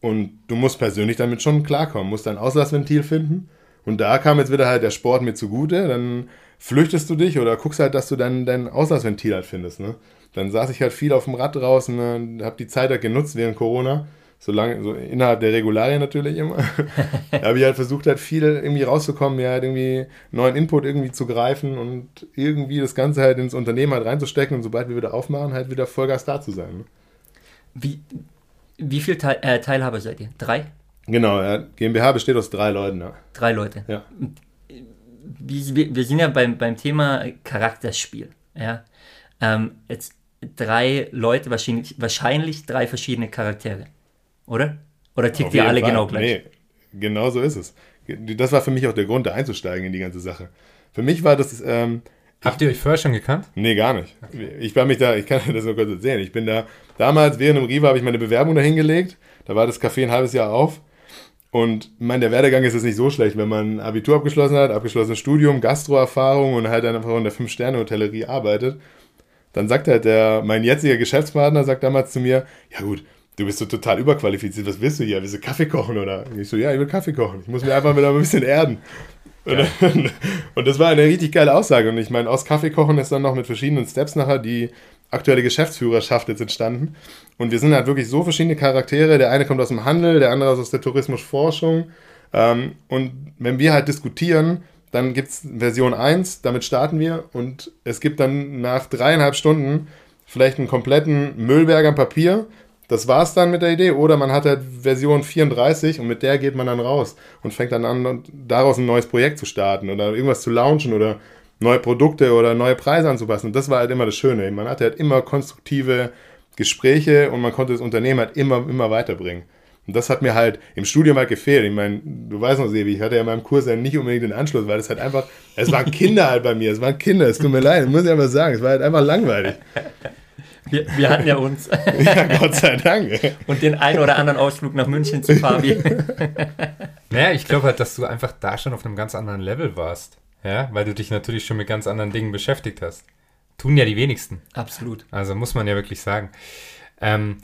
C: Und du musst persönlich damit schon klarkommen, musst ein Auslassventil finden. Und da kam jetzt wieder halt der Sport mir zugute. Dann flüchtest du dich oder guckst halt, dass du dann dein Auslassventil halt findest. Ne? Dann saß ich halt viel auf dem Rad draußen, ne? habe die Zeit halt genutzt während Corona. Solange, so innerhalb der Regularien natürlich immer. da habe ich halt versucht, halt viel irgendwie rauszukommen, mir halt irgendwie neuen Input irgendwie zu greifen und irgendwie das Ganze halt ins Unternehmen halt reinzustecken und sobald wir wieder aufmachen, halt wieder Vollgas da zu sein. Ne?
A: Wie, wie viel Teil, äh, Teilhaber seid ihr? Drei?
C: Genau, ja. GmbH besteht aus drei Leuten. Ja.
A: Drei Leute.
C: Ja.
A: Wir, wir sind ja beim, beim Thema Charakterspiel. Ja? Ähm, jetzt drei Leute, wahrscheinlich, wahrscheinlich drei verschiedene Charaktere. Oder? Oder tickt ihr alle
C: Fall.
A: genau gleich?
C: Nee, genau so ist es. Das war für mich auch der Grund, da einzusteigen in die ganze Sache. Für mich war das, ähm,
B: Habt ihr euch vorher schon gekannt?
C: nee, gar nicht. Ich war mich da, ich kann das nur kurz erzählen. Ich bin da, damals während dem Riva habe ich meine Bewerbung da hingelegt. Da war das Café ein halbes Jahr auf. Und ich meine, der Werdegang ist jetzt nicht so schlecht, wenn man Abitur abgeschlossen hat, abgeschlossenes Studium, Gastroerfahrung und halt dann einfach in der Fünf-Sterne-Hotellerie arbeitet. Dann sagt halt der, mein jetziger Geschäftspartner sagt damals zu mir, ja gut, du bist so total überqualifiziert, was willst du hier? Willst du Kaffee kochen oder? Und ich so, ja, ich will Kaffee kochen. Ich muss mir einfach wieder ein bisschen erden. Und, dann, und das war eine richtig geile Aussage. Und ich meine, aus Kaffee kochen ist dann noch mit verschiedenen Steps nachher die aktuelle Geschäftsführerschaft jetzt entstanden. Und wir sind halt wirklich so verschiedene Charaktere. Der eine kommt aus dem Handel, der andere aus der Tourismusforschung. Ähm, und wenn wir halt diskutieren, dann gibt es Version 1, damit starten wir. Und es gibt dann nach dreieinhalb Stunden vielleicht einen kompletten Müllberg am Papier. Das war's dann mit der Idee. Oder man hat halt Version 34 und mit der geht man dann raus und fängt dann an, daraus ein neues Projekt zu starten oder irgendwas zu launchen oder neue Produkte oder neue Preise anzupassen. Und das war halt immer das Schöne. Man hatte halt immer konstruktive Gespräche und man konnte das Unternehmen halt immer, immer weiterbringen. Und das hat mir halt im Studium halt gefehlt. Ich meine, du weißt noch, Sebi, ich hatte ja in meinem Kurs ja nicht unbedingt den Anschluss, weil es halt einfach, es waren Kinder halt bei mir, es waren Kinder, es tut mir leid, muss ich einfach sagen, es war halt einfach langweilig.
A: Wir, wir hatten ja uns
C: Ja, Gott sei Dank.
A: und den einen oder anderen Ausflug nach München zu Fabi.
B: Naja, ich glaube halt, dass du einfach da schon auf einem ganz anderen Level warst. Ja, weil du dich natürlich schon mit ganz anderen Dingen beschäftigt hast. Tun ja die wenigsten.
A: Absolut.
B: Also muss man ja wirklich sagen. Ähm,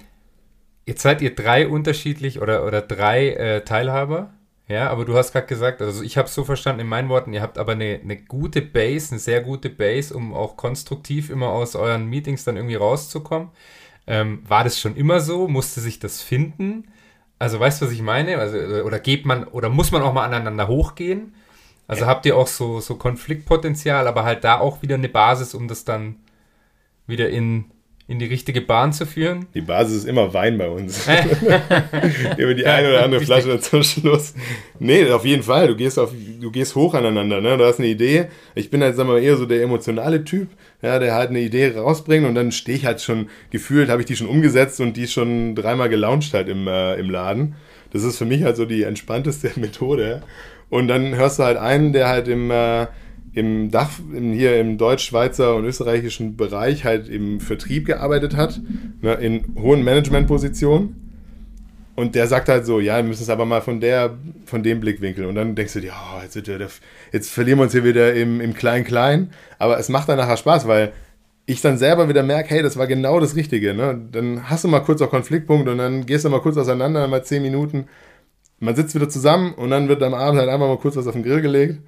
B: jetzt seid ihr drei unterschiedlich oder, oder drei äh, Teilhaber. Ja, aber du hast gerade gesagt, also ich habe es so verstanden in meinen Worten, ihr habt aber eine, eine gute Base, eine sehr gute Base, um auch konstruktiv immer aus euren Meetings dann irgendwie rauszukommen. Ähm, war das schon immer so? Musste sich das finden? Also weißt du, was ich meine? Also, oder geht man, oder muss man auch mal aneinander hochgehen? Also habt ihr auch so, so Konfliktpotenzial, aber halt da auch wieder eine Basis, um das dann wieder in, in die richtige Bahn zu führen?
C: Die Basis ist immer Wein bei uns. Über die eine oder andere Flasche zum Schluss. Nee, auf jeden Fall. Du gehst, auf, du gehst hoch aneinander. Ne? Du hast eine Idee. Ich bin halt, sagen wir mal, eher so der emotionale Typ, ja, der halt eine Idee rausbringt und dann stehe ich halt schon, gefühlt habe ich die schon umgesetzt und die schon dreimal gelauncht halt im, äh, im Laden. Das ist für mich halt so die entspannteste Methode. Und dann hörst du halt einen, der halt im, äh, im Dach, im, hier im deutsch-schweizer und österreichischen Bereich halt im Vertrieb gearbeitet hat, ne, in hohen Managementpositionen. Und der sagt halt so, ja, wir müssen es aber mal von der, von dem Blickwinkel. Und dann denkst du dir, oh, jetzt, der, jetzt verlieren wir uns hier wieder im, Klein-Klein. Aber es macht dann nachher Spaß, weil ich dann selber wieder merke, hey, das war genau das Richtige. Ne? Dann hast du mal kurz auf Konfliktpunkt und dann gehst du mal kurz auseinander, mal zehn Minuten. Man sitzt wieder zusammen und dann wird am Abend halt einfach mal kurz was auf den Grill gelegt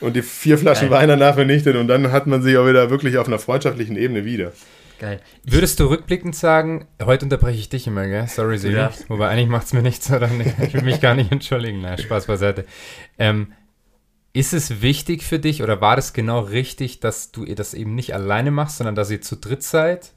C: und die vier Flaschen Geil. Wein danach vernichtet und dann hat man sich auch wieder wirklich auf einer freundschaftlichen Ebene wieder.
B: Geil. Würdest du rückblickend sagen, heute unterbreche ich dich immer, gell? Sorry, Sebi. Ja. Wobei eigentlich macht es mir nichts, sondern ich will mich gar nicht entschuldigen. Na, Spaß beiseite. Ähm, ist es wichtig für dich oder war das genau richtig, dass du das eben nicht alleine machst, sondern dass ihr zu dritt seid?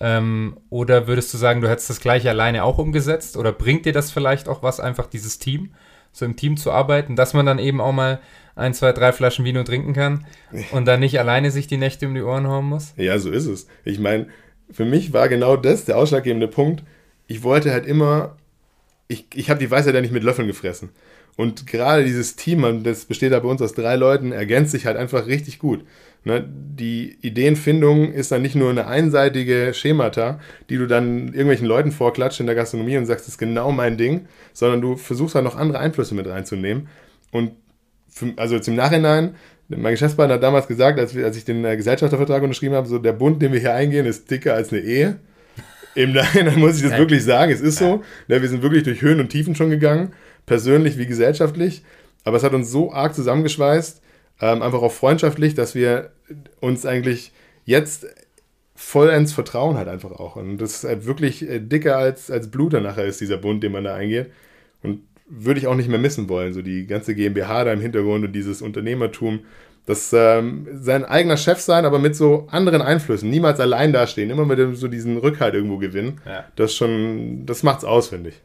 B: Ähm, oder würdest du sagen, du hättest das gleiche alleine auch umgesetzt? Oder bringt dir das vielleicht auch was, einfach dieses Team, so im Team zu arbeiten, dass man dann eben auch mal ein, zwei, drei Flaschen Vino trinken kann und dann nicht alleine sich die Nächte um die Ohren hauen muss?
C: Ja, so ist es. Ich meine, für mich war genau das der ausschlaggebende Punkt. Ich wollte halt immer, ich, ich habe die Weisheit ja nicht mit Löffeln gefressen. Und gerade dieses Team, das besteht da bei uns aus drei Leuten, ergänzt sich halt einfach richtig gut. Ne? Die Ideenfindung ist dann nicht nur eine einseitige Schemata, die du dann irgendwelchen Leuten vorklatscht in der Gastronomie und sagst, das ist genau mein Ding, sondern du versuchst halt noch andere Einflüsse mit reinzunehmen. Und also jetzt im Nachhinein, mein Geschäftspartner hat damals gesagt, als, als ich den äh, Gesellschaftervertrag unterschrieben habe, so der Bund, den wir hier eingehen, ist dicker als eine Ehe. Im Nachhinein muss ich das wirklich sagen, es ist so. Ja, ne, wir sind wirklich durch Höhen und Tiefen schon gegangen persönlich wie gesellschaftlich. Aber es hat uns so arg zusammengeschweißt, ähm, einfach auch freundschaftlich, dass wir uns eigentlich jetzt vollends vertrauen halt einfach auch. Und das ist halt wirklich äh, dicker als, als Blut dann nachher ist, dieser Bund, den man da eingeht. Würde ich auch nicht mehr missen wollen. So die ganze GmbH da im Hintergrund und dieses Unternehmertum. Das ähm, sein eigener Chef sein, aber mit so anderen Einflüssen. Niemals allein dastehen, immer mit so diesen Rückhalt irgendwo gewinnen. Ja. Das schon, das macht's aus, finde ich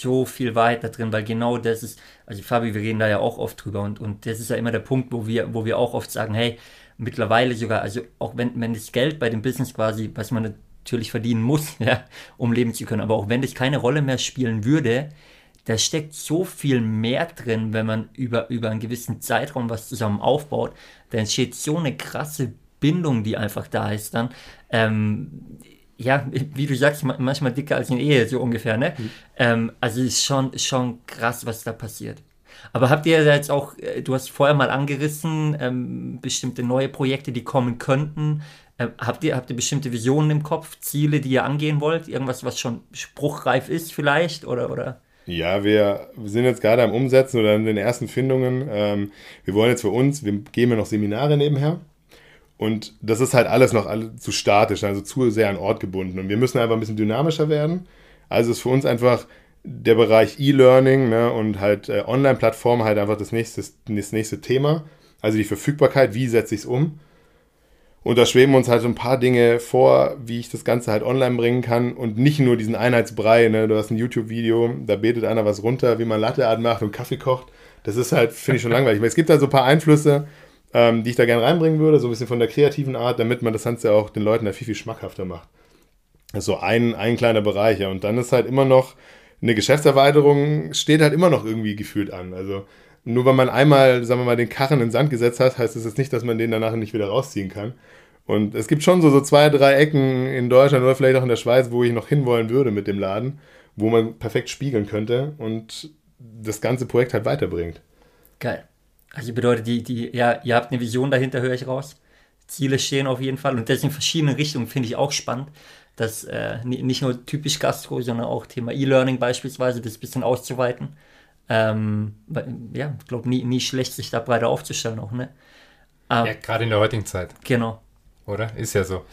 A: so viel weiter drin, weil genau das ist, also Fabi, wir reden da ja auch oft drüber und, und das ist ja immer der Punkt, wo wir, wo wir auch oft sagen, hey, mittlerweile sogar, also auch wenn, wenn das Geld bei dem Business quasi, was man natürlich verdienen muss, ja, um leben zu können, aber auch wenn das keine Rolle mehr spielen würde, da steckt so viel mehr drin, wenn man über, über einen gewissen Zeitraum was zusammen aufbaut. Da entsteht so eine krasse Bindung, die einfach da ist dann. Ähm, ja, wie du sagst, manchmal dicker als eine Ehe, so ungefähr, ne? Mhm. Ähm, also ist schon, schon krass, was da passiert. Aber habt ihr jetzt auch, äh, du hast vorher mal angerissen, ähm, bestimmte neue Projekte, die kommen könnten. Ähm, habt, ihr, habt ihr bestimmte Visionen im Kopf, Ziele, die ihr angehen wollt? Irgendwas, was schon spruchreif ist vielleicht? Oder, oder?
C: Ja, wir sind jetzt gerade am Umsetzen oder in den ersten Findungen. Ähm, wir wollen jetzt für uns, wir geben ja noch Seminare nebenher. Und das ist halt alles noch zu statisch, also zu sehr an Ort gebunden. Und wir müssen einfach ein bisschen dynamischer werden. Also ist für uns einfach der Bereich E-Learning ne, und halt äh, Online-Plattformen halt einfach das nächste, das nächste Thema. Also die Verfügbarkeit, wie setze ich es um? Und da schweben uns halt so ein paar Dinge vor, wie ich das Ganze halt online bringen kann und nicht nur diesen Einheitsbrei. Ne? Du hast ein YouTube-Video, da betet einer was runter, wie man Latte Art macht und Kaffee kocht. Das ist halt, finde ich schon langweilig. Es gibt halt so ein paar Einflüsse, ähm, die ich da gerne reinbringen würde, so ein bisschen von der kreativen Art, damit man das Ganze auch den Leuten da viel, viel schmackhafter macht. Das ist so ein, ein kleiner Bereich, ja. Und dann ist halt immer noch eine Geschäftserweiterung, steht halt immer noch irgendwie gefühlt an. Also nur weil man einmal, sagen wir mal, den Karren in den Sand gesetzt hat, heißt das jetzt nicht, dass man den danach nicht wieder rausziehen kann. Und es gibt schon so, so zwei, drei Ecken in Deutschland oder vielleicht auch in der Schweiz, wo ich noch hinwollen würde mit dem Laden, wo man perfekt spiegeln könnte und das ganze Projekt halt weiterbringt.
A: Geil. Also bedeutet, die, die, ja, ihr habt eine Vision dahinter, höre ich raus. Ziele stehen auf jeden Fall und das in verschiedenen Richtungen finde ich auch spannend. Das äh, nicht nur typisch Gastro, sondern auch Thema E-Learning beispielsweise, das ein bisschen auszuweiten. Ähm, ja, ich glaube, nie, nie schlecht, sich da breiter aufzustellen auch, ne?
B: Aber, ja, gerade in der heutigen Zeit.
A: Genau.
B: Oder? Ist ja so.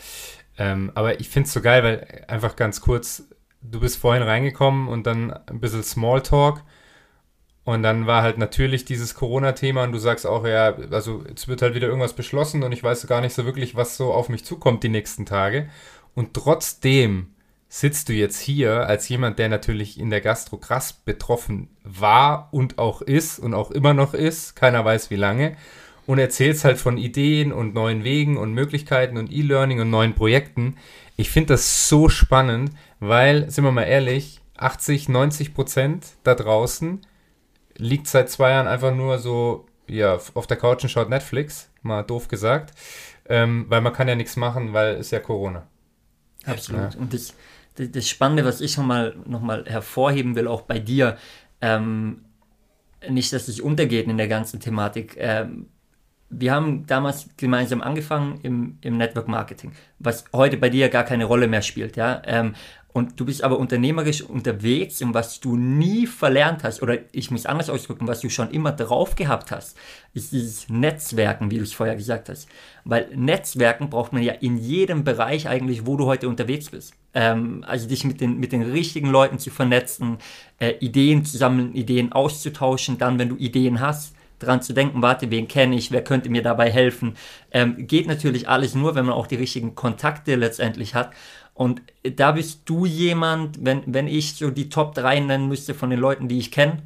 B: Ähm, aber ich finde es so geil, weil einfach ganz kurz, du bist vorhin reingekommen und dann ein bisschen Smalltalk und dann war halt natürlich dieses Corona-Thema und du sagst auch, ja, also jetzt wird halt wieder irgendwas beschlossen und ich weiß gar nicht so wirklich, was so auf mich zukommt die nächsten Tage. Und trotzdem sitzt du jetzt hier als jemand, der natürlich in der Gastro krass betroffen war und auch ist und auch immer noch ist, keiner weiß wie lange, und erzählst halt von Ideen und neuen Wegen und Möglichkeiten und E-Learning und neuen Projekten. Ich finde das so spannend, weil, sind wir mal ehrlich, 80, 90 Prozent da draußen liegt seit zwei Jahren einfach nur so ja, auf der Couch und schaut Netflix, mal doof gesagt, ähm, weil man kann ja nichts machen, weil es ja Corona.
A: Absolut. Ja. Und das, das Spannende, was ich nochmal noch mal hervorheben will, auch bei dir, ähm, nicht, dass es untergeht in der ganzen Thematik. Ähm, wir haben damals gemeinsam angefangen im, im Network Marketing, was heute bei dir gar keine Rolle mehr spielt. Ja? Ähm, und du bist aber unternehmerisch unterwegs und was du nie verlernt hast, oder ich muss anders ausdrücken, was du schon immer drauf gehabt hast, ist dieses Netzwerken, wie du es vorher gesagt hast. Weil Netzwerken braucht man ja in jedem Bereich eigentlich, wo du heute unterwegs bist. Ähm, also dich mit den, mit den richtigen Leuten zu vernetzen, äh, Ideen zu sammeln, Ideen auszutauschen, dann, wenn du Ideen hast, dran zu denken, warte, wen kenne ich, wer könnte mir dabei helfen. Ähm, geht natürlich alles nur, wenn man auch die richtigen Kontakte letztendlich hat. Und da bist du jemand, wenn, wenn ich so die Top 3 nennen müsste von den Leuten, die ich kenne,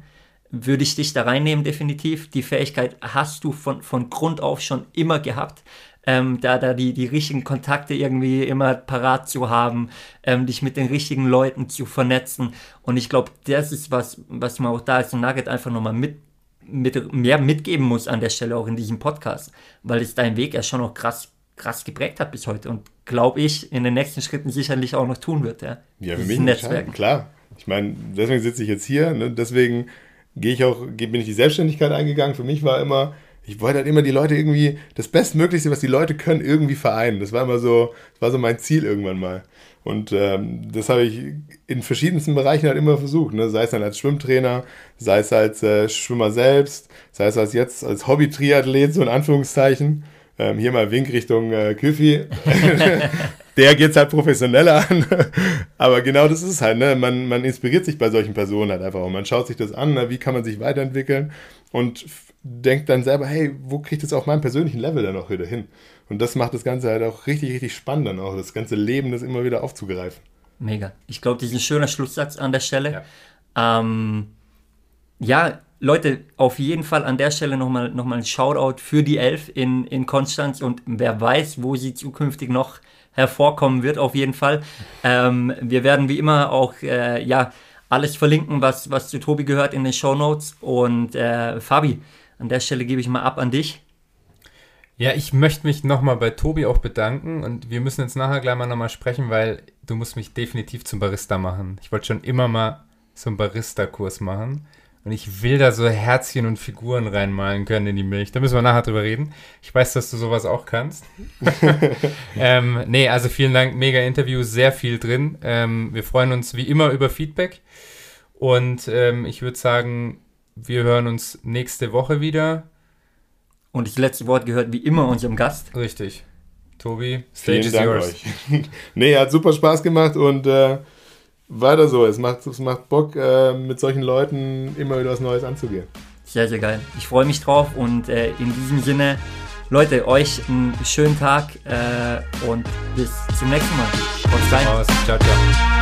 A: würde ich dich da reinnehmen, definitiv. Die Fähigkeit hast du von, von Grund auf schon immer gehabt. Ähm, da, da die, die richtigen Kontakte irgendwie immer parat zu haben, ähm, dich mit den richtigen Leuten zu vernetzen. Und ich glaube, das ist was, was man auch da als Nugget einfach nochmal mit, mit, mehr mitgeben muss an der Stelle, auch in diesem Podcast, weil es dein Weg ja schon noch krass krass geprägt hat bis heute und glaube ich in den nächsten Schritten sicherlich auch noch tun wird. Ja,
C: ja für mich Netzwerken. Klar. Ich meine, deswegen sitze ich jetzt hier, ne? deswegen gehe ich auch, bin ich die Selbstständigkeit eingegangen. Für mich war immer, ich wollte halt immer die Leute irgendwie, das Bestmöglichste, was die Leute können, irgendwie vereinen. Das war immer so, das war so mein Ziel irgendwann mal. Und ähm, das habe ich in verschiedensten Bereichen halt immer versucht. Ne? Sei es dann als Schwimmtrainer, sei es als äh, Schwimmer selbst, sei es als jetzt als Hobby-Triathlet, so in Anführungszeichen. Ähm, hier mal Wink Richtung äh, Küffi. Der geht es halt professioneller an. Aber genau das ist es halt. Ne? Man, man inspiriert sich bei solchen Personen halt einfach. Und man schaut sich das an, ne? wie kann man sich weiterentwickeln und denkt dann selber, hey, wo kriegt das auf meinem persönlichen Level dann auch wieder hin? Und das macht das Ganze halt auch richtig, richtig spannend, dann auch das ganze Leben, das immer wieder aufzugreifen.
A: Mega. Ich glaube, das ist ein schöner Schlusssatz an der Stelle. Ja, ähm, ja Leute, auf jeden Fall an der Stelle nochmal noch mal ein Shoutout für die Elf in, in Konstanz und wer weiß, wo sie zukünftig noch hervorkommen wird, auf jeden Fall. Ähm, wir werden wie immer auch, äh, ja, alles verlinken, was, was zu Tobi gehört in den Show Notes. Und äh, Fabi, an der Stelle gebe ich mal ab an dich.
B: Ja, ich möchte mich nochmal bei Tobi auch bedanken und wir müssen jetzt nachher gleich mal nochmal sprechen, weil du musst mich definitiv zum Barista machen. Ich wollte schon immer mal so einen Barista-Kurs machen. Und ich will da so Herzchen und Figuren reinmalen können in die Milch. Da müssen wir nachher drüber reden. Ich weiß, dass du sowas auch kannst. ähm, nee, also vielen Dank. Mega Interview, sehr viel drin. Ähm, wir freuen uns wie immer über Feedback. Und ähm, ich würde sagen, wir hören uns nächste Woche wieder.
A: Und das letzte Wort gehört wie immer unserem Gast.
B: Richtig. Tobi, Stage Vielen is Dank yours. Euch.
C: nee, hat super Spaß gemacht und äh, weiter so. Es macht, es macht Bock, äh, mit solchen Leuten immer wieder was Neues anzugehen.
A: Sehr, sehr geil. Ich freue mich drauf und äh, in diesem Sinne, Leute, euch einen schönen Tag äh, und bis zum nächsten Mal. Haut rein. Ciao, ciao.